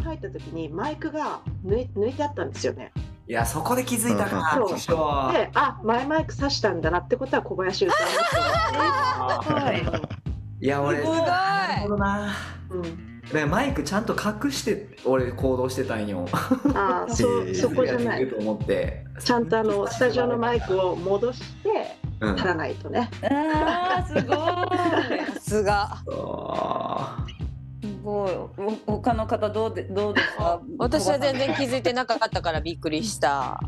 に入った時にマイクが抜い抜いてあったんですよね。いやそこで気づいたかそう。師匠で、あ、前マイク挿したんだなってことは小林歌あいます。いや俺すごい。なるほどな。よ。うん。だからマイクちゃんと隠して俺行動してたんよ。あー、そそこじゃない。と思って。ちゃんとあのスタジオのマイクを戻してうん。足らないとね。あーすごい。さすがごい。お他の方どうでどうですか？私は全然気づいてなかったからびっくりした、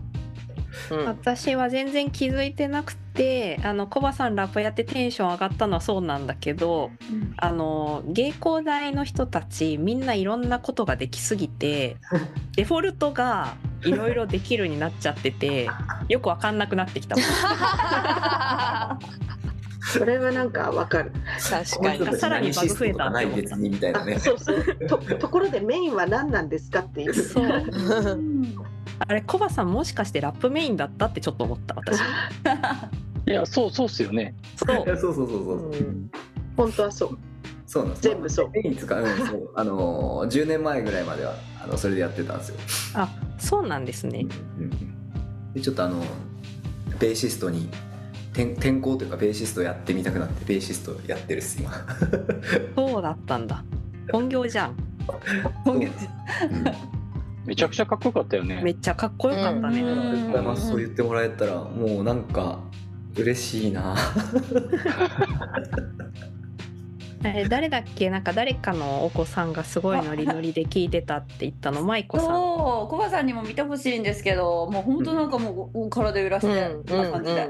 うん、私は全然気づいてなくてあのコバさんラップやってテンション上がったのはそうなんだけどうん。あの芸工大の人たちみんないろんなことができすぎて デフォルトがいろいろできるになっちゃっててよくわかんなくなってきたもんそれはなんかわかる。確かに。さらにバグ増えたない別にみたいなね。あそうそう。とところでメインは何なんですかっていう。そう。うんあれコバさんもしかしてラップメインだったってちょっと思った私。いや、そう、そうっすよね。そう。そうそうそうそう。うん。本当はそう。そうなんです。全部そう。メイン使う、うん、そう。あのー10年前ぐらいまではあのそれでやってたんですよ、あそうなんですね。うん。でちょっとあのベーシストに転転校というかベーシストやってみたくなってベーシストやってるっす今。そうだったんだ。本業じゃん。今月めちゃくちゃかっこよかったよね。めっちゃかっこよかったね、うんありがとうございますそう言ってもらえたらもうなんか嬉しいな。あれ誰だっけ？なんか誰かのお子さんがすごいノリノリで聞いてたって言ったの？舞子さん。そう。コバさんにも見てほしいんですけどもう本当なんかもう体揺らしてうん。こんな感じで。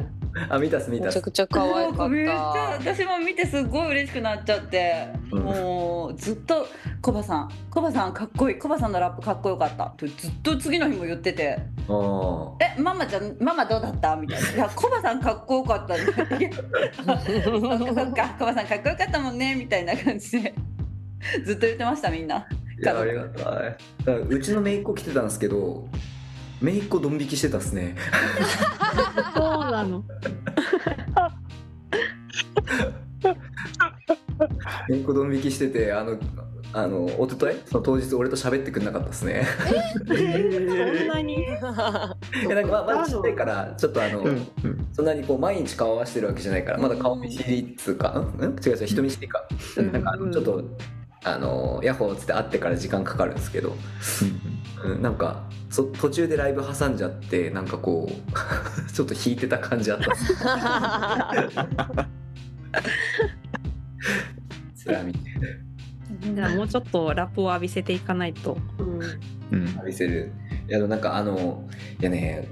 あ見たっす見ためちゃくちゃ可愛かった。私も見てすごい嬉しくなっちゃって、うん。もうずっと「コバさん。コバさんかっこいい。コバさんのラップかっこよかった」ってずっと次の日も言ってて。あー「えママちゃんママどうだった?」みたいな「いやコバさんかっこよかった」みたいな「そっかコバさんかっこよかったもんね」みたいな感じで。ずっと言ってましたみんな。いやありがたい。うちの姪っ子来てたんですけど姪っ子ドン引きしてたっすね。そうなの。姪っ子ドン引きしててあのあの一昨日その当日俺と喋ってくれなかったっすね。そんなに？いやなんかまあまだちっちゃいからちょっとあの、うんうん。そんなにこう毎日顔合わせてるわけじゃないからまだ顔見知りっつうか、うん、うん、違う違う人見知りか、なんかあのちょっとあのヤッホーっつって会ってから時間かかるんですけど、うん、なんかそ途中でライブ挟んじゃってなんかこう ちょっと引いてた感じあった。じゃあもうちょっとラップを浴びせていかないと。うん。うん。浴びせる。いやなんかあのいやね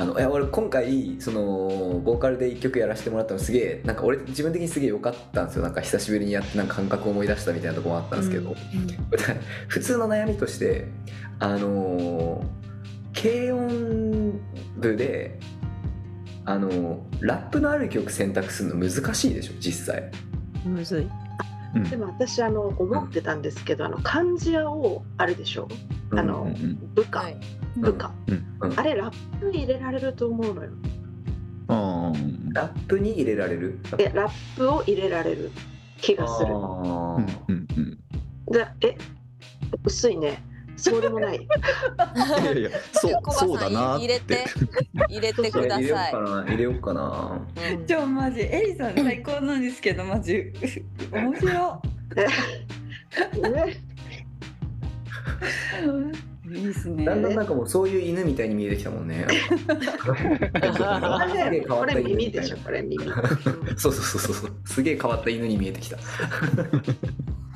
あのいや俺今回そのボーカルで1曲やらせてもらったのすげえなんか俺自分的にすげえ良かったんですよ。なんか久しぶりにやってなんか感覚を思い出したみたいなところもあったんですけど、普通の悩みとしてあの軽音部であのラップのある曲選択するの難しいでしょ実際。むずい。うん。でも私あの思ってたんですけどあの漢字屋をあるでしょ？あのうんうん。部下、はい部下、うんあれラップに入れられると思うのよ。あー。ラップに入れられる？いやラップを入れられる。気がする。あうんーうんうん。でえ薄いね。そうでもない。いやいや そうそうだなって。入れて入れてくだ入れようさいかな。入れようかな。うん。じゃあマジエリさん最高なんですけどマジ。面白ねい いいですねだんだんなんかもうそういう犬みたいに見えてきたもんね。あすげえれこれ変わった犬み耳でたいなしょこれ耳そうそうそうそうそう。すげえ変わった犬に見えてきた。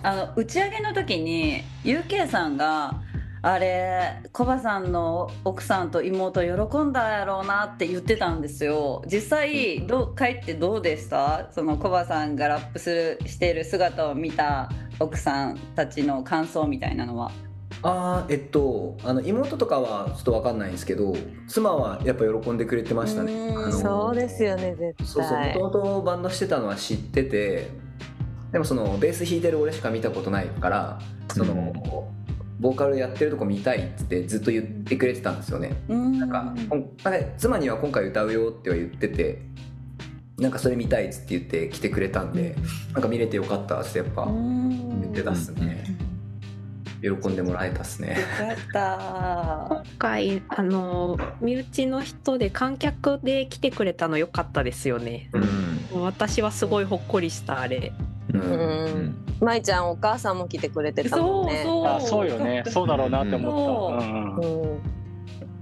あの打ち上げの時に UK さんがあれコバさんの奥さんと妹喜んだやろうなって言ってたんですよ実際どう帰ってどうでしたそのコバさんがラップするしている姿を見た奥さんたちの感想みたいなのはああえっとあの妹とかはちょっとわかんないんですけど妻はやっぱ喜んでくれてましたね。そうですよね絶そうそう対もともとバンドしてたのは知っててでもそのベース弾いてる俺しか見たことないからその、ボーカルやってるとこ見たいっつってずっと言ってくれてたんですよね。うんなんか妻には今回歌うよっては言っててなんかそれ見たいっつって言って来てくれたんでなんか見れてよかったっつってやっぱうん言ってたっすね。喜んでもらえたっすね。よかった。今回あの身内の人で観客で来てくれたの良かったですよね。うん。私はすごいほっこりしたあれ。ううん。ん舞ちゃんお母さんも来てくれてたもんね。そうあそうよね。そうだろうなって思った、うんう。んうん。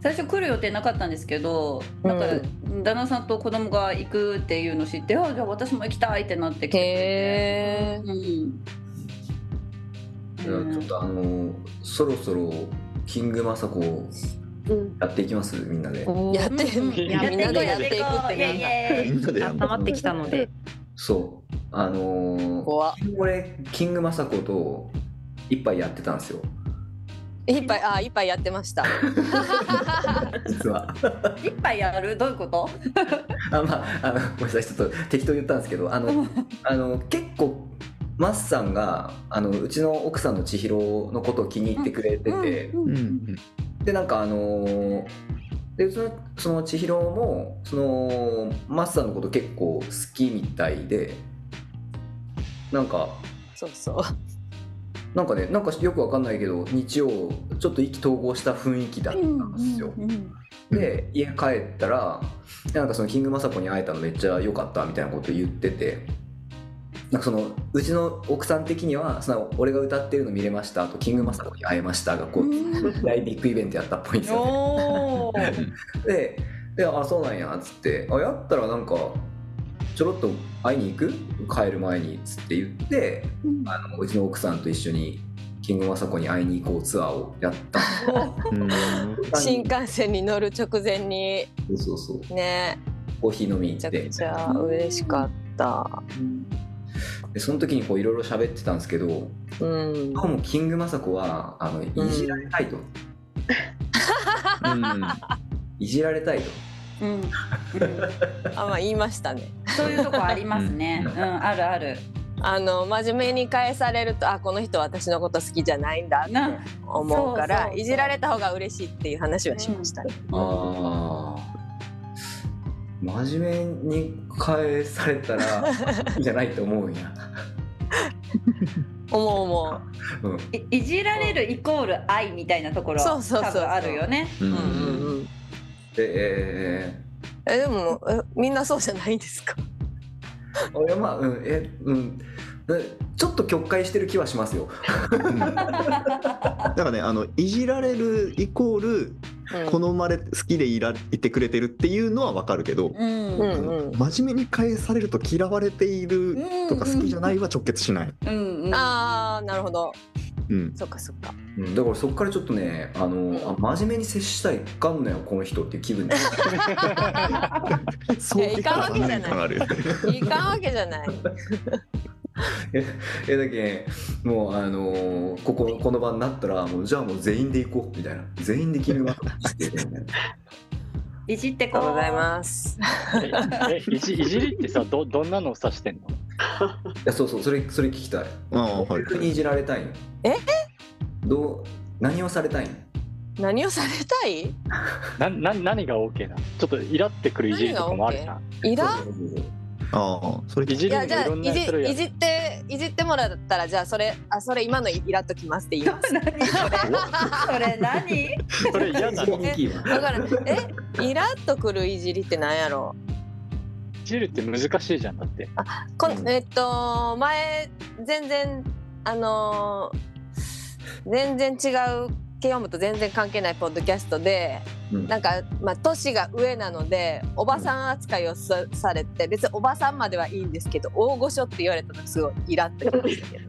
最初来る予定なかったんですけどなんかう旦那さんと子供が行くっていうの知ってあじゃあ私も行きたいってなって来てうんちょっとあのそろそろキングマサコうんやっていきます？みんなで。やってうんみやみんなでやっていくってみんなでや温まってきたので。そう。あのー怖っ。俺キングマサコと一杯やってたんですよ。いっぱいあいっぱいやってました。実は。一杯やる？どういうこと？あまああのごめんなさい。ちょっと適当言ったんですけどあの あの結構マッさんがあのうちの奥さんの千尋のことを気に入ってくれてて、でなんかあのーでうちのその千尋もそのマッさんのこと結構好きみたいでなんかそうそう。なんかねなんかよくわかんないけど日曜ちょっと意気投合した雰囲気だったんですよ、で家帰ったらなんかそのキングマサコに会えたのめっちゃ良かったみたいなこと言っててなんかそのうちの奥さん的にはその俺が歌ってるの見れましたあとキングマサコに会えましたがこううん。大ビッグイベントやったっぽいんですよね。でであそうなんやっつってあやったらなんかちょろっと会いに行く？帰る前にっつって言ってうん。あのうちの奥さんと一緒にキングマサコに会いに行こうツアーをやった。うん。新幹線に乗る直前に。そうそうそう。ね。コーヒー飲みにめちゃ行ってくちゃ嬉しかったでその時にこういろいろ喋ってたんですけどうん。どうもキングマサコはあのいじられたいと、うん。いじられたいと。うん。う んあまあ言いましたね。そういうとこありますね。うん、あるある。あの真面目に返されるとあこの人私のこと好きじゃないんだ。ってな思うからそうそうそう。いじられた方が嬉しいっていう話はしましたね、ああ真面目に返されたらいいんじゃないと思うんや、思う思う。ん、いいじられるイコール愛みたいなところそうそうそうあるよね。うう、うんんうんうん、でええでもえみんなそうじゃないんですか。ー、俺はまあうんえうん。えちょっと曲解してる気はしますよ。うん。だからねあのいじられるイコールうん。好まれ好きでいらいてくれてるっていうのはわかるけど、うん。ううんんうん真面目に返されると嫌われているとか好きじゃないは直結しない。うん。うん。ああなるほどうん、そっかそっか。うん。だからそこからちょっとねあの、あ真面目に接したらいかんのよこの人っていう気分に。そういかんわけじゃない。いかんわけじゃない。えだけんもうあのーこここの場になったらもうじゃあもう全員で行こうみたいな。全員でキングマサコして いじってこう。ございます。ええいじいじりってさどどんなのを指してんの？やそうそうそれそれ聞きたい。ああはい。逆にいじられたいの？え？どう何をされたいの？何をされたい？なな何が OK なの？ちょっとイラってくるいじりとかもあるじゃん。いらそうそうそうそう。ああそれい。じいいやじゃあろんないじ種類あるいじっていじってもらったらじゃあそれあそれ今のイラっときますって言います。何？それ。何？それ嫌だそこにキーはだからえ？イラっとくるいじりってなんやろ？いじるって難しいじゃんだって。こうん。えっと前全然あのー全然違うケヨムと全然関係ないポッドキャストでうん。なんかまあ年が上なのでおばさん扱いをさされて別におばさんまではいいんですけど大御所って言われたのすごいイラってきましたけど。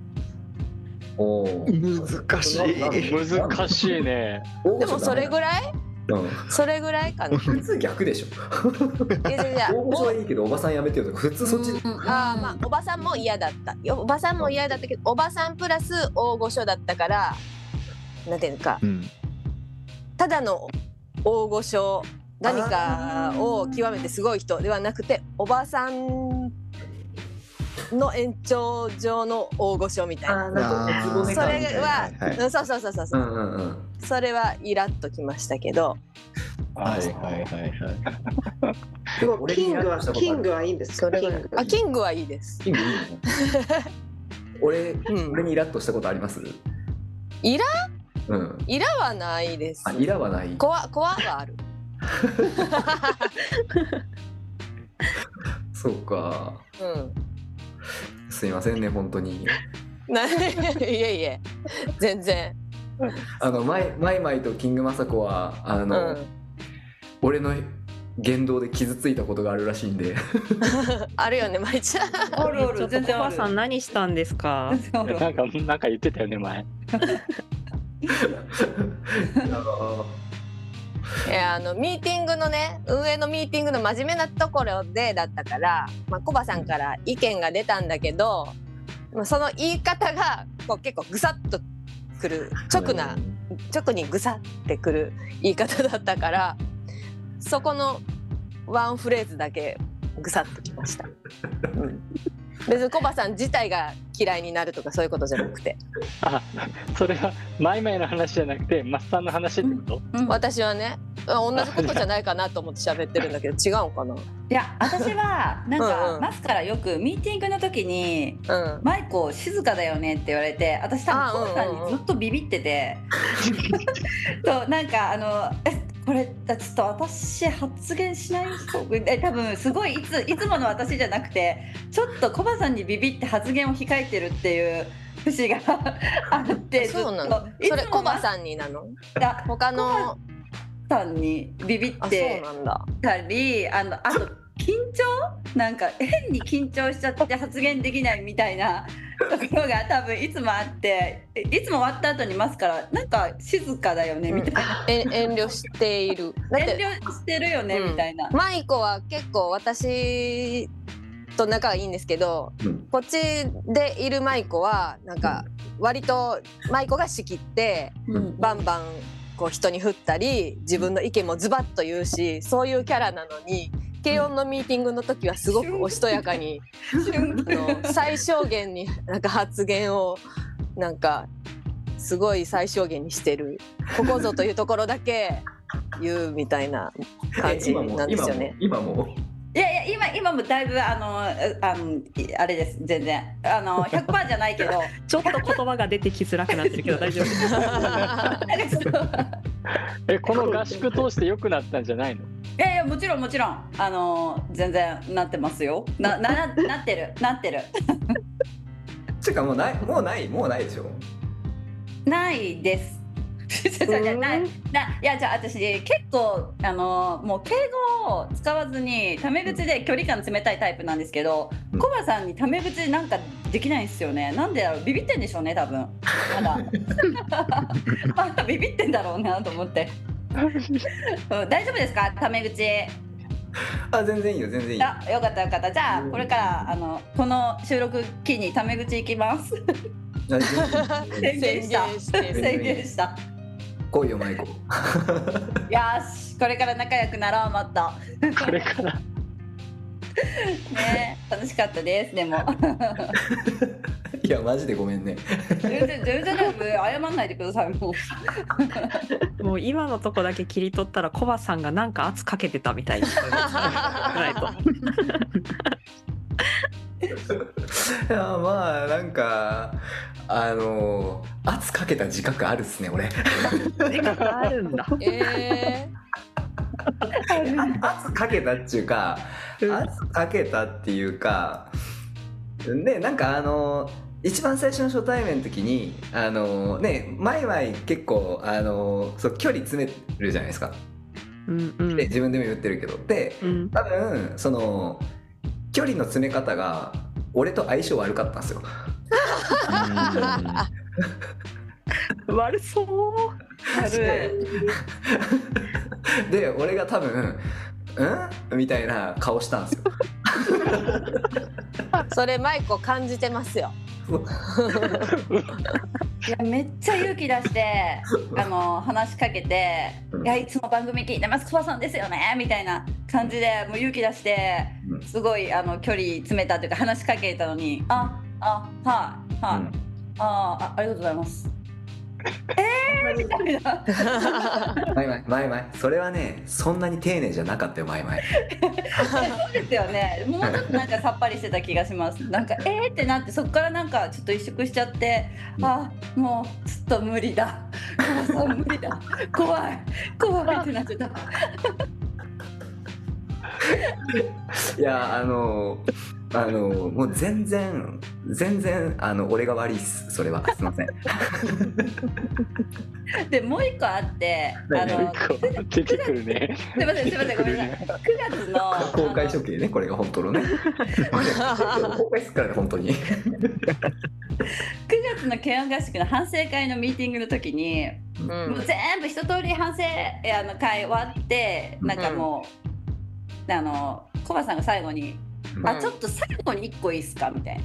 おー。難しい。難しいね。でもそれぐらい？うん、それぐらいかな。い 普通逆でしょ。やいやいや。大御所はいいけどおばさんやめてよとか普通そっち、あーまあおばさんも嫌だった。よおばさんも嫌だったけどおばさんプラス大御所だったからなんていうかうん。ただの大御所何かを極めてすごい人ではなくておばさんの延長上の大御所みたいな。それは、うんそうそうそうそうそう。う、んうんうん。それはイラッときましたけど。はいはいはいはい。でも俺キングはキングはいいんですかキング。あキングはいいです。キングいいの？俺うん。俺にイラッとしたことあります？イラ？うん。イラはないです。あイラはない。コアコアはある。そうか。うんすいませんね本当に。な いえいえ。全然。あのマイマイマイとキングマサコはあうの、ん。俺の言動で傷ついたことがあるらしいんで。あるよねまいちゃんある。ある全然ある。コバさん何したんですか？なんかなんか言ってたよね前 いやあのミーティングのね運営のミーティングの真面目なところでだったから、まあ、コバさんから意見が出たんだけどまあその言い方がこう結構ぐさっとくる直な直にぐさってくる言い方だったからそこのワンフレーズだけぐさっときました。うん別にコバさん自体が嫌いになるとかそういうことじゃなくて。あそれはマイマイの話じゃなくてマッサンの話ってこと、うん。私はねあ同じことじゃないかなと思って喋ってるんだけど違うんかな、いや私はなんうんかうん。マスからよくミーティングの時にうん「マイコ静かだよね」って言われて私多あ分コバさんにずっとビビってて。そうなんかあの「えこれちょっと私発言しない人え 多分すごいいついつもの私じゃなくてちょっとコバさんにビビって発言を控えてるっていう節があってずっとそうなの？それコバマさんになの？他の？さんにビビっあそうてなんだ。たりあのあと緊張？なんか変に緊張しちゃって発言できないみたいな ところが多分いつもあっていつも終わった後にますからなんか静かだよねみたいな、え遠慮している。遠て慮してるよね、うんみたいな。マイコは結構私と仲がいいんですけどうん。こっちでいるマイコはなんか割とマイコが仕切ってうん。バンバンこう人に振ったり自分の意見もズバッと言うしそういうキャラなのに軽音のミーティングの時はすごくおしとやかに最小限になんか発言をなんかすごい最小限にしてるここぞというところだけ言うみたいな感じなんですよね。今も？今も？い今今もだいぶあのあのいあれです。全然。あの100%じゃないけど。ちょっと言葉が出てきづらくなってるけど 大丈夫です。えこの合宿通して良くなったんじゃないの？いやいやもちろんもちろん。あの全然なってますよ。ななななってる。なってる。ていうかもうないもうないもうないでしょ？ないです。じゃないないやじゃあ私結構あのもう敬語を使わずにタメ口で距離感冷たいタイプなんですけど、うん。コバさんにタメ口なんかできないんですよね。なんでだろうビビってんでしょうね多分。まだ。まだビビってんだろうなと思って、うん大丈夫ですか？タメ口。あ全然いいよ全然いい。よあよかったよかった。じゃあこれからあのこの収録機にタメ口いきます。宣言した。宣言した来いよマイコよしこれから仲良くなろうもっと。これから。ね楽しかったですでも。いやマジでごめんね。全然全然大丈夫。謝んないでくださいもう。もう今のとこだけ切り取ったらコバさんがなんか圧かけてたみたいないと いやまあなんかあの圧かけた自覚あるっすね俺。自覚あるんだ。え圧かけたっていうか圧かけたっていうかでなんかあの一番最初の初対面の時にあのね前々結構あのそう距離詰めるじゃないですか。うんうん。で自分でも言ってるけど。でうん。多分その距離の詰め方が俺と相性悪かったんですよ。悪そう。で俺が多分「うん?」みたいな顔したんですよ。ー、それマイコ感じてますよ。いやめっちゃ勇気出してあの話しかけて「いやいつも番組聞いてますコバさんですよね」みたいな感じでもう勇気出してうん。すごいあの距離詰めたというか話しかけたのに「ああはいはい、うん。ああありがとうございます」みたいな。マイマイマイマイそれはねそんなに丁寧じゃなかったよマイマイそうですよねもうちょっとなんかさっぱりしてた気がします。なんかえーってなってそこからなんかちょっと萎縮しちゃってあもうちょっと無理だ。無理だ。怖い。怖い。ってなっちゃったいやあのあのもう全然全然あの俺が悪いっす。それは。すいません。でもう一個あってあの出てくるね。すいませんすいませんごめんなさい。9月の公開処刑ねこれが本当のね。公開するからね本当に。9月の慶応合宿の反省会のミーティングの時に、うもうん全部一通り反省あの会終わってなんかもう、あのコバさんが最後に「んあちょっと最後に1個いいっすか」みたいな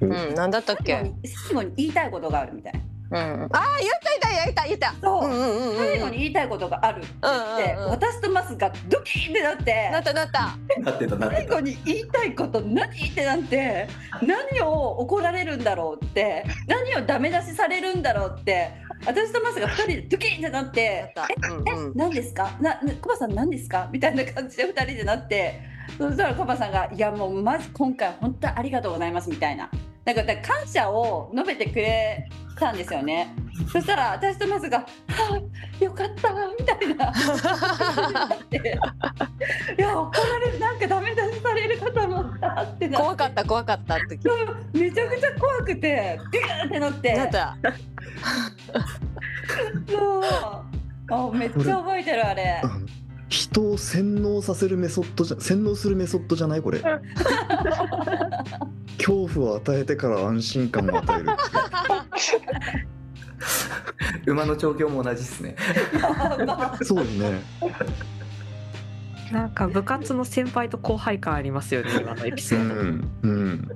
うん、なんだったっ最後け。に最後に言いたいことがあるみたいなうん、ああ、言った言った言った言った。そう、うんうんうんうん。最後に言いたいことがあるって言って、うんうんうん私とマスがドキーってなってなったなった。なってたなってた最後に言いたいこと何ってなって何を怒られるんだろうって何をダメ出しされるんだろうって私とマスが2人でドキーってなってなった。うんうん。何ですか？ななコバさん何ですか？みたいな感じで2人でなってそしたらコバさんが「いやもうマジ今回本当ありがとうございます」みたいな。なんかだから感謝を述べてくれたんですよね。そしたら私とマスが「はあよかった」みたいな。っていや怒られるなんかダメ出しされるかと思ったってなって。怖かった怖かった時。めちゃくちゃ怖くてビューってなって。なった。そう。あめっちゃ覚えてるあれ人を洗脳させるメソッドじゃ洗脳するメソッドじゃないこれ。恐怖を与えてから安心感を与える。馬の調教も同じっすね。そうですね。なんか部活の先輩と後輩感ありますよね今のエピソうード、んうん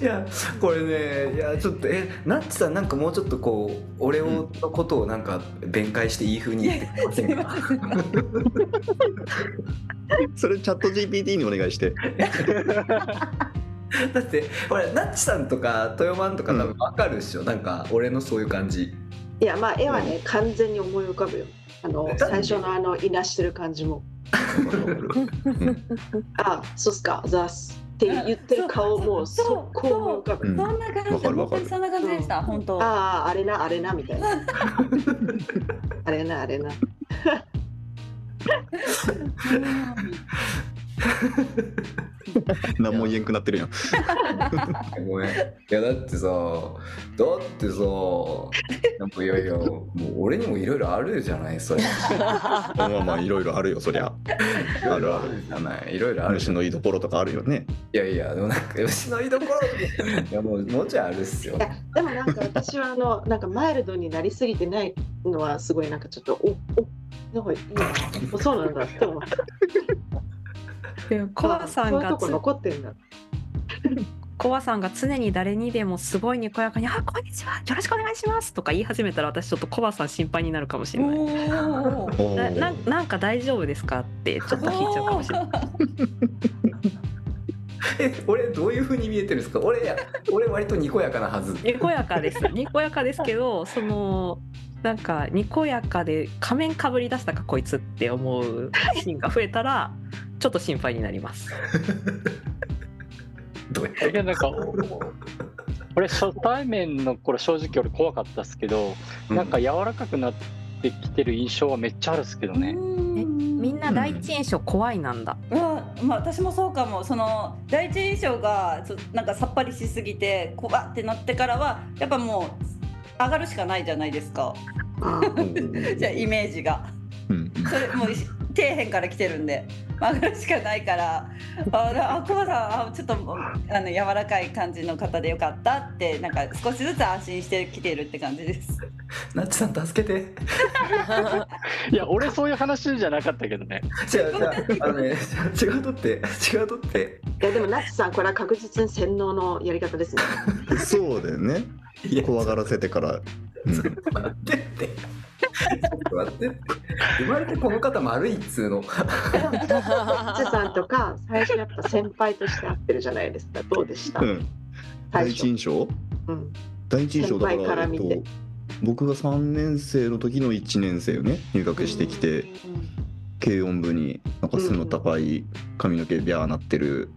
いやこれねいやちょっとえナッチさんなんかもうちょっとこう俺をのことをなんか弁解していい風に言ってませんか？それチャット GPT にお願いして。だってほらナッチさんとか豊満とか多分分かるっしょ、なんか俺のそういう感じ。いやまあ絵はね完全に思い浮かぶよ。あのえ最初のあのいなしてる感じも。あそうっすか。ざっすって言ってる顔もそう速攻思い浮かぶうん。そんな感じわかるわかる。本当にそんな感じでした、本当。あああれなあれなみたいな。あれなあれな 何も言えんくなってるやん。ごめん。いやだってさだってさなんかいやいやもう俺にもいろいろあるじゃないそれ。まあまあいろいろあるよそりゃ。あるあるじゃない。いろいろある。虫のいいところとかあるよね。いやいやでもなんか牛の居所。いやもうもうちょいあるっすよ。でもなんか私はあのなんかマイルドになりすぎてないのはすごいなんかちょっとおおなんかいいな。そうなんだって思った。でもコアさんが残ってんだコアさんが常に誰にでもすごいにこやかに「あこんにちはよろしくお願いします」とか言い始めたら私ちょっとコアさん心配になるかもしれない。ななんか大丈夫ですかってちょっと聞いちゃうかもしれない。え俺どういう風に見えてるんですか？俺や俺割とにこやかなはずにこやかです。にこやかですけど、そのなんかにこやかで仮面かぶり出したかこいつって思うシーンが増えたらちょっと心配になります。どうやいやなんか俺初対面の頃正直俺怖かったっすけど、なんか柔らかくなってきてる印象はめっちゃあるっすけどね。みんな第一印象怖いなんだ。うわまあ私もそうかも。その第一印象がなんかさっぱりしすぎてこわってなってからはやっぱもう上がるしかないじゃないですか。じゃあイメージが。うんそれもうし底辺から来てるんで上がるしかないから あだあコバさんあちょっとあの柔らかい感じの方でよかったってなんか少しずつ安心してきてるって感じです。ナッチさん助けて。いや俺そういう話じゃなかったけどね。違う違うあのね違うとって違うとって。いやでもナッチさんこれは確実に洗脳のやり方ですね。そうだよね。怖がらせてから、うん。待ってって待ってって。生まれてこの方丸いっつうの。ナッチさんとか最初やっぱ先輩として会ってるじゃないですか。どうでした？うん。第一印象？うん。第一印象だからから見て。えっと僕が3年生の時の1年生をね。入学してきて軽音部になんか背の高い髪の毛ビャーなってる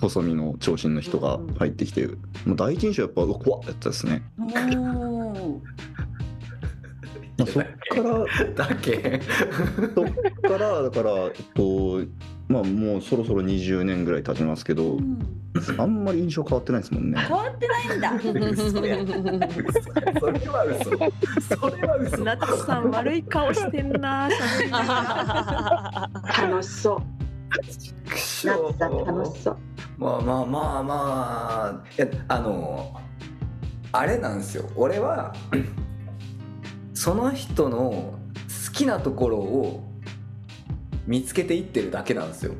細身の長身の人が入ってきて、もう第一印象や。っぱうわ怖っやったですね、そっから。だけ？そっからだからえっとまあもうそろそろ20年ぐらい経ちますけどうん。あんまり印象変わってないですもんね。変わってないんだ。それは嘘。それは嘘。なつさん悪い顔してんな 楽しそう。くしなょつさん楽しそう。まあまあまあまあ。いやあのあれなんですよ。俺はその人の好きなところを見つけていってるだけなんですよ。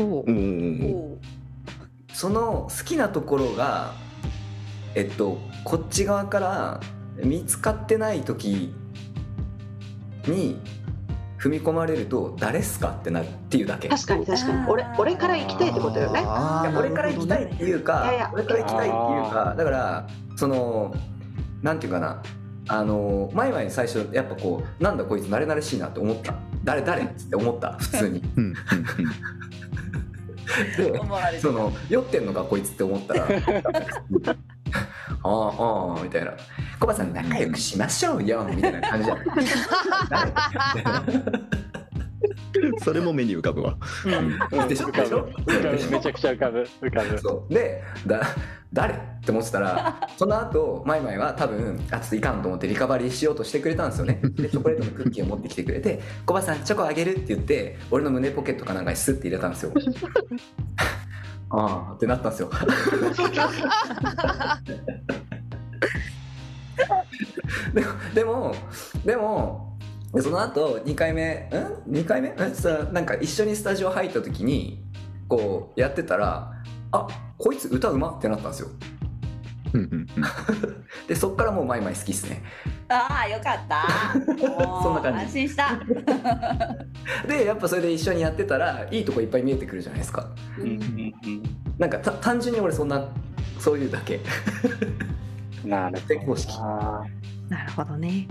おう。おーおその好きなところがえっとこっち側から見つかってない時に踏み込まれると誰っすかってなるっていうだけ。確かに確かに。俺俺から行きたいってことよね。俺から行きたいっていうかいやいや。俺から行きたいっていうかだからそのなんていうかなあの前々最初やっぱこうなんだこいつ慣れ慣れしいなって思った。誰誰？って思った。普通に。でその酔ってんのかこいつって思ったら ああああみたいな「コバさん仲良くしましょうよ」みたいな感じじゃないうん それも目に浮かぶわ。うん。でしょ？でしょ？ぶめちゃくちゃ浮かぶ。浮かぶ。そう。でだ誰？って思ってたら その後マイマイは多分あちょっといかんと思ってリカバリーしようとしてくれたんですよね。でチョコレートのクッキーを持ってきてくれて「コバさんチョコあげる」って言って俺の胸ポケットかなんかにスッて入れたんですよ。ああってなったんですよ。でもでもでその後2回目ん？2回目？ん？さなんか一緒にスタジオ入った時にこうやってたらあこいつ歌うまってなったんですよ。うんうんうん。でそっからもうマイマイ好きっすね。ああよかった。そんな感じ。安心した。でやっぱそれで一緒にやってたらいいとこいっぱい見えてくるじゃないですか。うんうんなんかた単純に俺そんなそういうだけ。うんな。る成功式。あなるほどね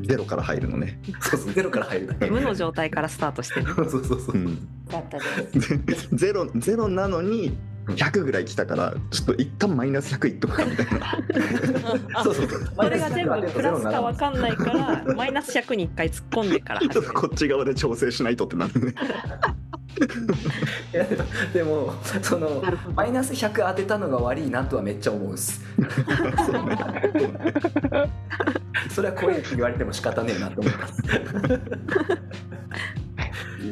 ゼロから入るのね、そうそうゼロから入るだけ。無の状態からスタートしてる。そうそうそうそう。うん、よかったです。ゼロゼロなのに100ぐらい来たからちょっと一旦マイナス100いっとくかみたいな。そうそうそう。それが全部プラスかわかんないからマイナス100に1回突っ込んでから ちょっとこっち側で調整しないとってなるねい やでもそのマイナス100当てたのが悪いなとはめっちゃ思うんす。それは声って言われても仕方ねえなと思います。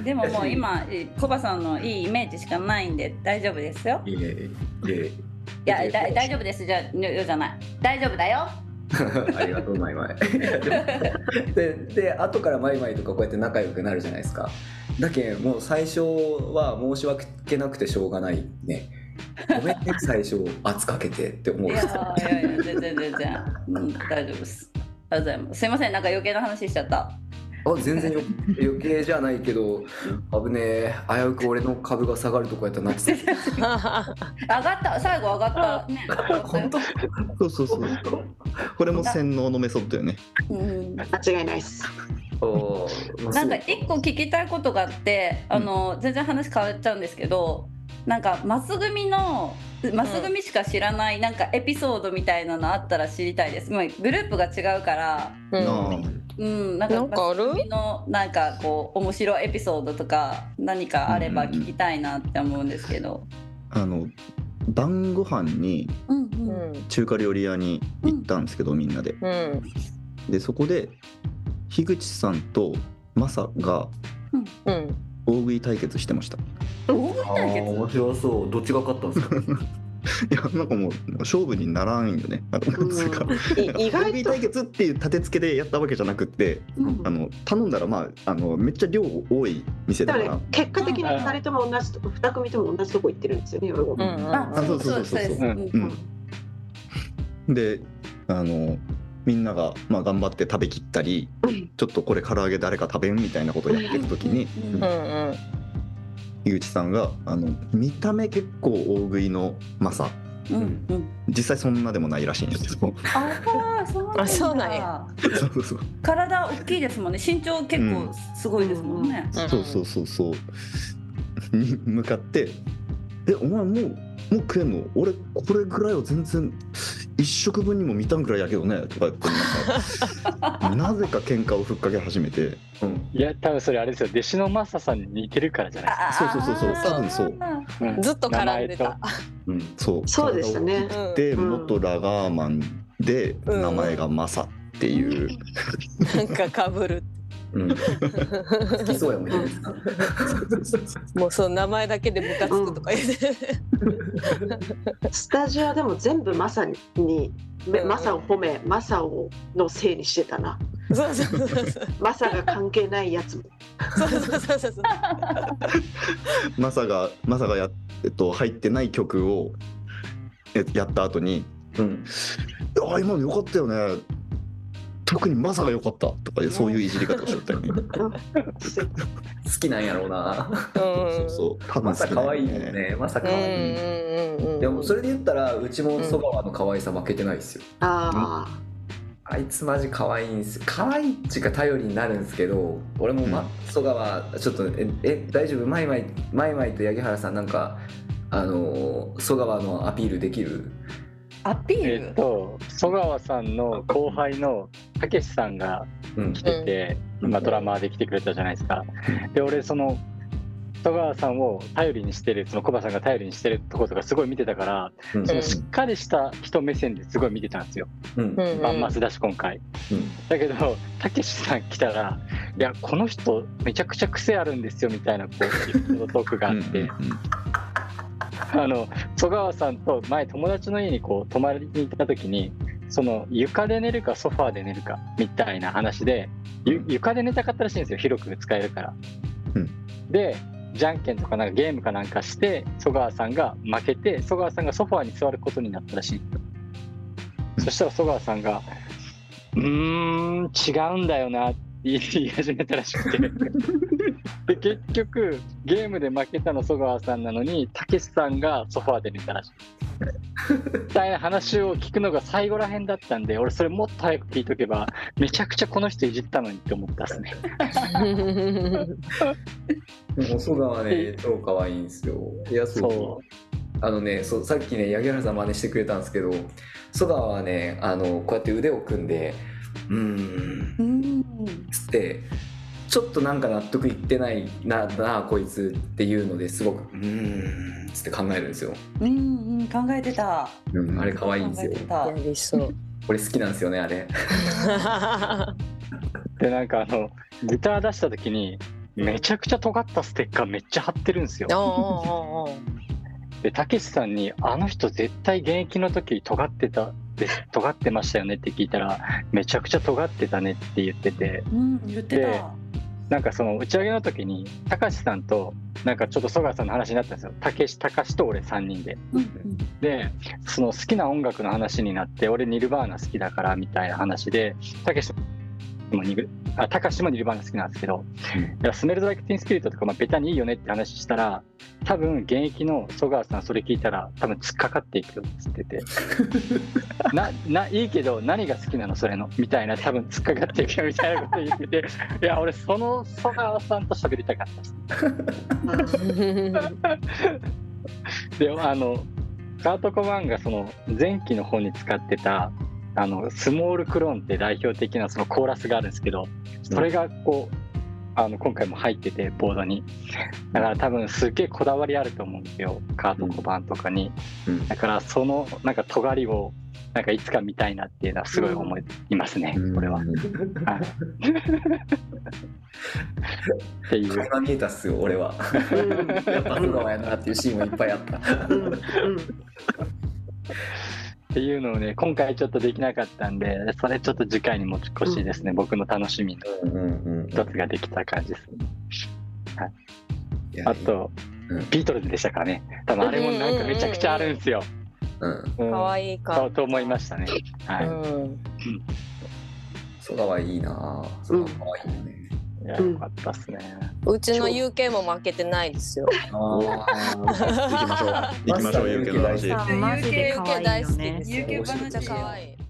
でももう今コバさんのいいイメージしかないんで大丈夫ですよ。いえいえ。いやだ大丈夫です。じゃよじゃない。大丈夫だよ ありがとうマイマイ。でで後からマイマイとかこうやって仲良くなるじゃないですか。だけんもう最初は申し訳なくてしょうがないね。ごめんね最初圧かけてって思いうやいやいや全然全然、うん、大丈夫です。ありがとうございます。すいませんなんか余計な話しちゃったあ全然よ余計じゃないけど危ねえ。危うく俺の株が下がるとこやったらな。ってた上がった。最後上がった。ね。本当？そうそうそうこれも洗脳のメソッドよね。うん。間違いないです。なんか一個聞きたいことがあってあの、全然話変わっちゃうんですけどなんかマス組のマス組しか知らないなんかエピソードみたいなのあったら知りたいです。もうグループが違うから、うん。あうん、なんかなんかある？マス組のなんかこう面白いエピソードとか何かあれば聞きたいなって思うんですけど。あの晩ご飯にうんううん。ん中華料理屋に行ったんですけど、みんなで。うん。でそこで樋口さんとマサがうん。大食い対決してました大食いあ対決ー面白そう。どっちが勝ったんですか？いやなんかもう勝負にならんよね。なんか意外と。対決っていう立て付けでやったわけじゃなくってうん。あの頼んだらまああのめっちゃ量多い店だから。ね結果的に二人とも同じとこ二組とも同じとこ行ってるんですよね。うんあ、あそうそうそう。そうそう。うんうん。であのみんなが、まあ、頑張って食べきったりうん。ちょっとこれ唐揚げ誰か食べんみたいなことをやってる時にうん。うんうん井口さんがあの見た目結構大食いのマサ。うんうん。実際そんなでもないらしいんですけど。ああそうなんや。そうそうそう。体大きいですもんね。身長結構すごいですもんね、うんそうそうそうそう。に向かって「えお前もうもう食えんの俺これぐらいは全然一食分にも満たんぐらいやけどね」とか言ってなんか なぜか喧嘩をふっかけ始めて。うん。いや多分それあれですよ。弟子のマサさんに似てるからじゃないあそうそうそうそうあー多分そう。うん。ずっと絡んでた。うん。そう。そうでしたね。うんでうん。元ラガーマンでうん。名前がマサっていう、なんかかぶる。うん。好きそうやもんね。もうその名前だけでムカつくとか言って。スタジオでも全部マサにめうんマサを褒めマサをのせいにしてたな。そうそうそうそう。マサが関係ないやつも。そうそうそうそう。マサがマサがや、えっと、入ってない曲をえやった後にうん「あ今の良かったよね特にマサが良かった」とかいうそういういじり方をしちゃったよ。ね。好きなんやろうな。うん。そうそう。多分好可愛いよよねまさうんうん可愛いうんうん。でもそれで言ったらうちも曽川の可愛さ負けてないですよ。ああいつマジ可愛いんです。よ可愛いっちゅうか頼りになるんですけど俺も、ま曽川ちょっとええ大丈夫？マイマイマイマイと八木原さんなんかあのー曽川のアピールできる？アピール、えっと曽川さんの後輩のたけしさんがうん来てて、うんまあ、ドラマーで来てくれたじゃないですか。で俺その戸川さんを頼りにしてるそのコバさんが頼りにしてるところとかすごい見てたから、うんそのしっかりした人目線ですごい見てたんですよ。うんマスだし今回。うんだけどたけしさん来たら「いやこの人めちゃくちゃ癖あるんですよ」みたいなこうトークがあって。うんうんあの曽川さんと前友達の家にこう泊まりに行った時にその床で寝るかソファーで寝るかみたいな話でゆ床で寝たかったらしいんですよ広く使えるから。うんでじゃんけんとかなんかゲームかなんかして曽川さんが負けて曽川さんがソファーに座ることになったらしいんですよ。そしたら曽川さんが「うーん違うんだよな」って言い始めたらしくて。で結局ゲームで負けたの曽川さんなのにたけしさんがソファーで寝たらしい。みたいな話を聞くのが最後らへんだったんで俺それもっと早く聞いとけばめちゃくちゃこの人いじったのにって思ったっすね。でも曽川ね超可愛いんですよいやそうそあのねそうさっきね八木原さん真似してくれたんですけど曽川はねあのこうやって腕を組んで「うーんうん」つってちょっとなんか納得いってないななこいつっていうのですごく「うーん」つって考えるんですよ、うんうん考えてた。うんあれ可愛いんですよ。考えてた。やりそう。俺好きなんですよねあれ。う でなんかあのギター出した時にめちゃくちゃ尖ったステッカーめっちゃ貼ってるんですよ。でたけしさんに「あの人絶対現役の時尖ってたで尖ってましたよね」って聞いたら「めちゃくちゃ尖ってたね」って言ってて。うん言ってでたなんかその打ち上げの時にたかしさんとなんかちょっと曽我さんの話になったんですよたけしたかしと俺3人で。うんうんでその好きな音楽の話になって俺ニルバーナ好きだからみたいな話でたけしもニルあたかしもニルバーナ好きなんですけど、いやスメルドライクティンスピリットとかまあベタにいいよねって話したら多分現役の曽川さんそれ聞いたら多分突っかかっていくよっつってて。なないいけど何が好きなのそれの？みたいな多分突っかかっていくよみたいなこと言ってて。いや俺その曽川さんと喋りたかったです。であのカート・コバーンがその前期の方に使ってたあのスモールクローンって代表的なそのコーラスがあるんですけどそれがこう、あの今回も入っててボードに。だから多分すっげえこだわりあると思うんですよ。カート・コバーンとかに。うん。だからそのなんか尖りをなんかいつか見たいなっていうのはすごい思いますね、これは。はい。っていう。見えたっすよ俺は。やっぱやなっていうシーンもいっぱいあった。うん。うんっていうのをね今回ちょっとできなかったんでそれちょっと次回に持ち越しですね、僕の楽しみのうんうんうん一つができた感じですね。い。やあと、うん。ビートルズでしたからね。多分あれもなんかめちゃくちゃあるんですよ、うん。うん。かわいいかそうと思いましたね。はい、うん。曽川いいな曽川可愛いよねいや、うんよかったっすね。うちの UK も負けてないですよ。あ行きましょう行きましょう UK の話 UK 大好きいよねですよ。めっちゃ可愛い。